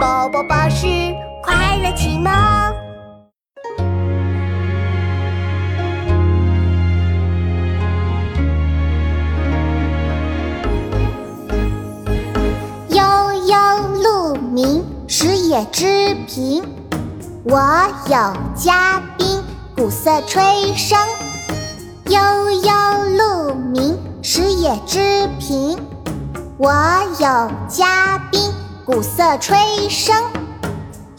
宝宝巴士快乐启蒙。悠悠鹿鸣，食野之苹。我有嘉宾，鼓瑟吹笙。悠悠鹿鸣，食野之苹。我有嘉宾，鼓瑟吹笙。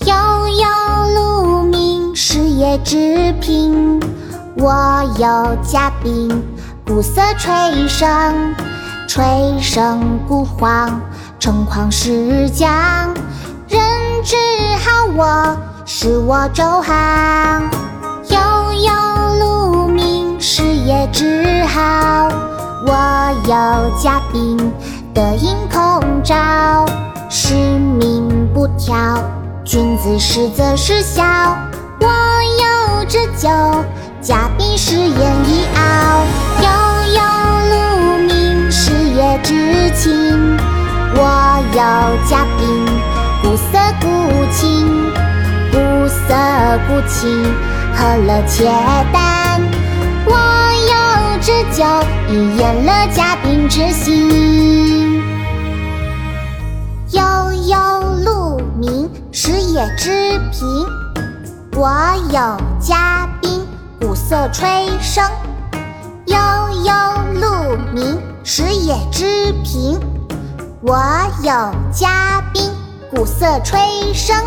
悠悠鹿鸣，食野之苹。我有嘉宾，鼓瑟吹笙。吹笙鼓簧，城狂是将。人之好我，使我周行。悠悠鹿鸣，食野之好。我有嘉宾。得应空照，是民不挑，君子实则失效。我有这酒，嘉宾食言一傲。悠悠鹿鸣，食野之情。我有嘉宾，鼓瑟鼓琴，鼓瑟鼓琴，和乐且淡。我有这酒，以言了嘉宾之心。野之平，我有嘉宾，鼓瑟吹笙。悠悠鹿鸣，食野之苹。我有嘉宾，鼓瑟吹笙。